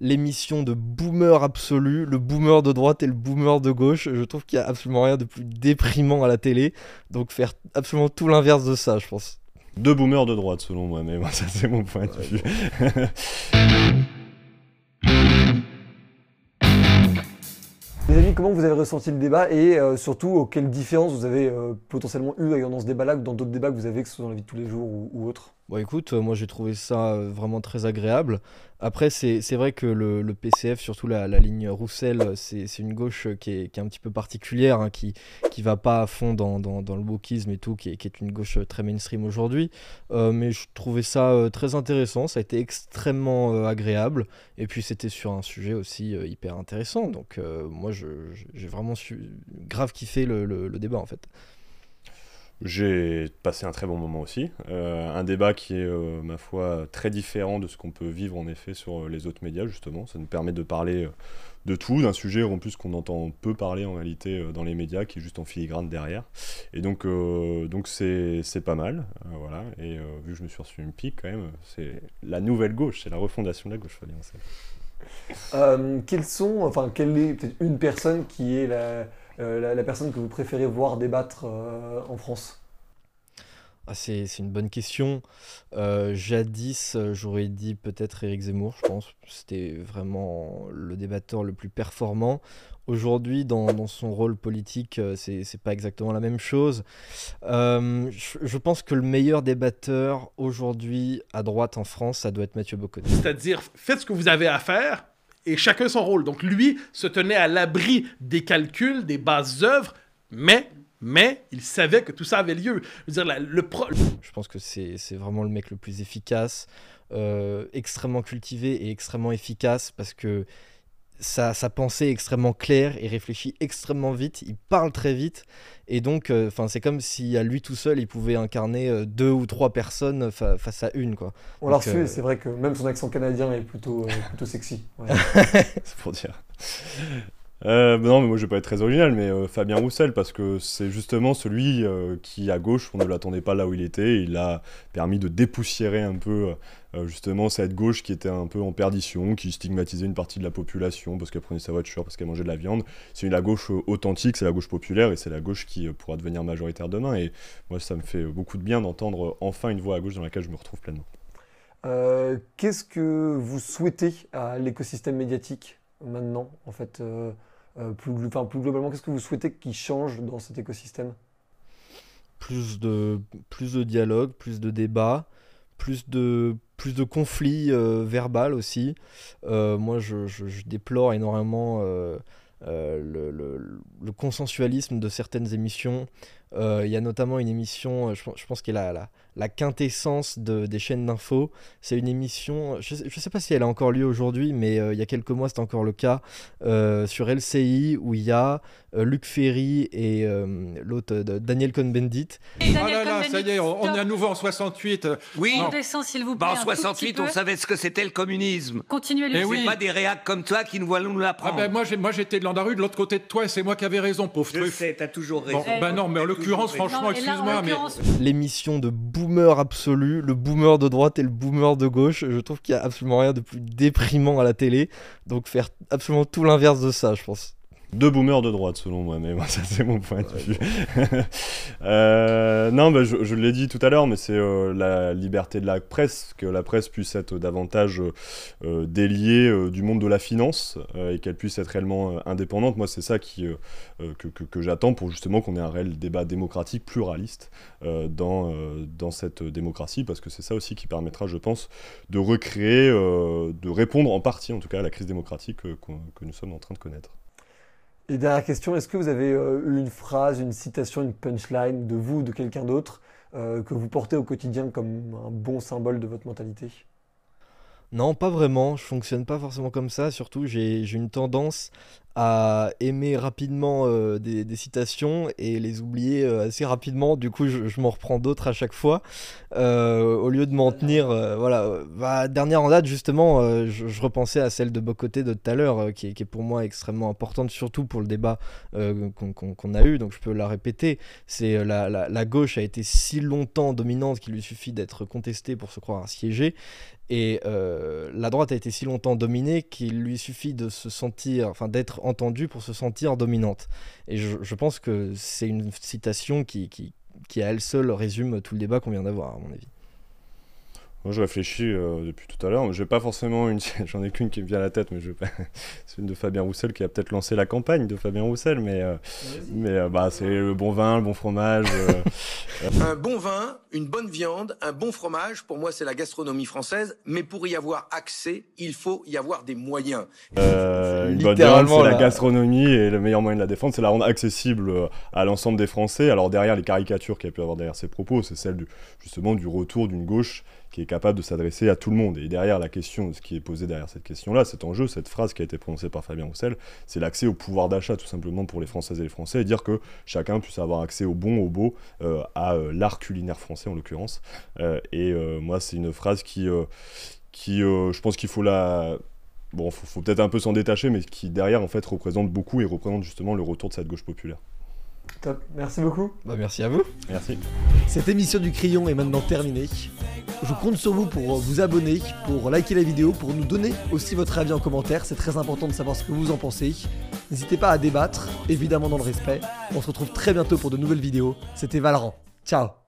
l'émission de boomer absolu, le boomer de droite et le boomer de gauche. Je trouve qu'il n'y a absolument rien de plus déprimant à la télé. Donc faire absolument tout l'inverse de ça, je pense. Deux boomers de droite, selon moi, mais moi, ça, c'est mon point de vue. Les amis, comment vous avez ressenti le débat et euh, surtout, quelles différences vous avez euh, potentiellement eu dans ce débat-là ou dans d'autres débats que vous avez, que ce soit dans la vie de tous les jours ou, ou autres Bon, écoute, euh, moi j'ai trouvé ça euh, vraiment très agréable. Après, c'est vrai que le, le PCF, surtout la, la ligne Roussel, c'est une gauche qui est, qui est un petit peu particulière, hein, qui qui va pas à fond dans, dans, dans le wokisme et tout, qui est, qui est une gauche très mainstream aujourd'hui. Euh, mais je trouvais ça euh, très intéressant, ça a été extrêmement euh, agréable. Et puis c'était sur un sujet aussi hyper intéressant. Donc moi, j'ai vraiment su, grave kiffé le, le, le débat en fait. J'ai passé un très bon moment aussi. Euh, un débat qui est, euh, ma foi, très différent de ce qu'on peut vivre en effet sur euh, les autres médias, justement. Ça nous permet de parler de tout, d'un sujet en plus qu'on entend peu parler en réalité dans les médias, qui est juste en filigrane derrière. Et donc, donc c'est, pas mal. voilà. Et vu que je me suis reçu une pique, quand même, c'est la nouvelle gauche, c'est la refondation de la gauche, faut dire. Quelles sont, enfin, quelle est peut-être une personne qui est la, la, la personne que vous préférez voir débattre euh, en France? Ah, c'est une bonne question. Euh, jadis, euh, j'aurais dit peut-être Éric Zemmour, je pense. C'était vraiment le débatteur le plus performant. Aujourd'hui, dans, dans son rôle politique, euh, c'est c'est pas exactement la même chose. Euh, je, je pense que le meilleur débatteur aujourd'hui à droite en France, ça doit être Mathieu Bocoté. C'est-à-dire, faites ce que vous avez à faire et chacun son rôle. Donc lui se tenait à l'abri des calculs, des bases œuvres, mais, mais il savait que tout ça avait lieu. Je veux dire, le pro- Je pense que c'est c'est vraiment le mec le plus efficace, euh, extrêmement cultivé et extrêmement efficace parce que sa, sa pensée est extrêmement claire, il réfléchit extrêmement vite, il parle très vite et donc euh, c'est comme si à lui tout seul il pouvait incarner euh, deux ou trois personnes fa- face à une quoi. On l'a reçu euh, et c'est vrai que même son accent canadien est plutôt, euh, plutôt sexy. Ouais. c'est pour dire. Euh, non, mais moi je vais pas être très original, mais euh, Fabien Roussel, parce que c'est justement celui euh, qui, à gauche, on ne l'attendait pas là où il était. Il a permis de dépoussiérer un peu justement cette gauche qui était un peu en perdition, qui stigmatisait une partie de la population parce qu'elle prenait sa voiture, parce qu'elle mangeait de la viande. C'est la gauche authentique, c'est la gauche populaire et c'est la gauche qui pourra devenir majoritaire demain. Et moi, ça me fait beaucoup de bien d'entendre enfin une voix à gauche dans laquelle je me retrouve pleinement. Qu'est-ce que vous souhaitez à l'écosystème médiatique maintenant, en fait plus, glo- enfin, plus globalement, qu'est-ce que vous souhaitez qu'il change dans cet écosystème? Plus de plus de dialogue, plus de débat, plus de plus de conflits euh, aussi. Euh, moi, je, déplore énormément euh, euh, le, le- le consensualisme de certaines émissions. Euh, Il y a notamment une émission, euh, je, pense- je pense qu'elle a la, la quintessence de- des chaînes d'infos. C'est une émission, je ne sais, pas si elle a encore lieu aujourd'hui, mais euh, il y a quelques mois c'était encore le cas, euh, sur LCI où il y a euh, Luc Ferry et euh, l'autre, Daniel Cohn-Bendit, Oh là là, ça y est, on, on est à nouveau en 68. Oui. On descend, s'il vous plaît. bah, un en tout petit 68, peu. on savait ce que c'était le communisme. Continuez, Lucie. oui. Pas des réacs comme toi qui nous vont nous Ah l'apprendre. ben moi, j'étais de Landaru, de l'autre côté de toi, et c'est moi qui avais raison, pauvre Je truffe. sais, t'as toujours raison. Bon, ben non, mais l'occurrence, franchement, excuse-moi, mais l'émission de boomer absolu, le boomer de droite et le boomer de gauche. Je trouve qu'il n'y a absolument rien de plus déprimant à la télé. Donc faire absolument tout l'inverse de ça, je pense. Deux boomers de droite, selon moi, mais moi, ça, c'est mon point de vue. Euh, non, bah, je, l'ai dit tout à l'heure, mais c'est euh, la liberté de la presse, que la presse puisse être davantage euh, déliée du monde de la finance et qu'elle puisse être réellement indépendante. Moi, c'est ça qui, que, j'attends pour justement qu'on ait un réel débat démocratique pluraliste dans, dans cette démocratie, parce que c'est ça aussi qui permettra, je pense, de recréer, de répondre en partie, en tout cas, à la crise démocratique que nous sommes en train de connaître. Et dernière question, est-ce que vous avez euh, eu une phrase, une citation, une punchline de vous ou de quelqu'un d'autre euh, que vous portez au quotidien comme un bon symbole de votre mentalité? Non, pas vraiment. Je fonctionne pas forcément comme ça. Surtout, j'ai j'ai une tendance à aimer rapidement euh, des, des citations et les oublier euh, assez rapidement. Du coup, je, je m'en reprends d'autres à chaque fois. Euh, au lieu de m'en tenir. euh, voilà. bah, dernière en date, justement, euh, je, je repensais à celle de Bocoté de tout à l'heure, euh, qui, est- qui est pour moi extrêmement importante, surtout pour le débat euh, qu'on qu'on- qu'on a eu. Donc, je peux la répéter. C'est euh, la, la, la gauche a été si longtemps dominante qu'il lui suffit d'être contestée pour se croire siéger. Et euh, la droite a été si longtemps dominée qu'il lui suffit de se sentir, enfin d'être entendue pour se sentir dominante. Et je, je pense que c'est une citation qui, qui, qui à elle seule résume tout le débat qu'on vient d'avoir, à mon avis. Moi, je réfléchis euh, depuis tout à l'heure. Je vais pas forcément une. J'en ai qu'une qui me vient à la tête, mais je vais pas. c'est une de Fabien Roussel qui a peut-être lancé la campagne de Fabien Roussel, mais euh, mais euh, bah c'est le bon vin, le bon fromage. euh, Un bon vin, une bonne viande, un bon fromage, pour moi c'est la gastronomie française, mais pour y avoir accès, il faut y avoir des moyens. Euh, une bonne viande, littéralement c'est la gastronomie et le meilleur moyen de la défendre, c'est la rendre accessible à l'ensemble des Français. Alors derrière les caricatures qu'il y a pu avoir derrière ces propos, c'est celle du, justement du retour d'une gauche qui est capable de s'adresser à tout le monde. Et derrière la question, ce qui est posé derrière cette question-là, cet enjeu, cette phrase qui a été prononcée par Fabien Roussel, c'est l'accès au pouvoir d'achat tout simplement pour les Françaises et les Français, et dire que chacun puisse avoir accès au bon, au beau, euh, à euh, l'art culinaire français en l'occurrence. Euh, et moi, c'est une phrase qui, qui je pense qu'il faut la bon, faut, faut peut-être un peu s'en détacher, mais qui derrière en fait représente beaucoup et représente justement le retour de cette gauche populaire. Top. Merci beaucoup. Bah, merci à vous. Merci. Cette émission du Crayon est maintenant terminée. Je compte sur vous pour vous abonner, pour liker la vidéo, pour nous donner aussi votre avis en commentaire. C'est très important de savoir ce que vous en pensez. N'hésitez pas à débattre, évidemment dans le respect. On se retrouve très bientôt pour de nouvelles vidéos. C'était Valorant. Ciao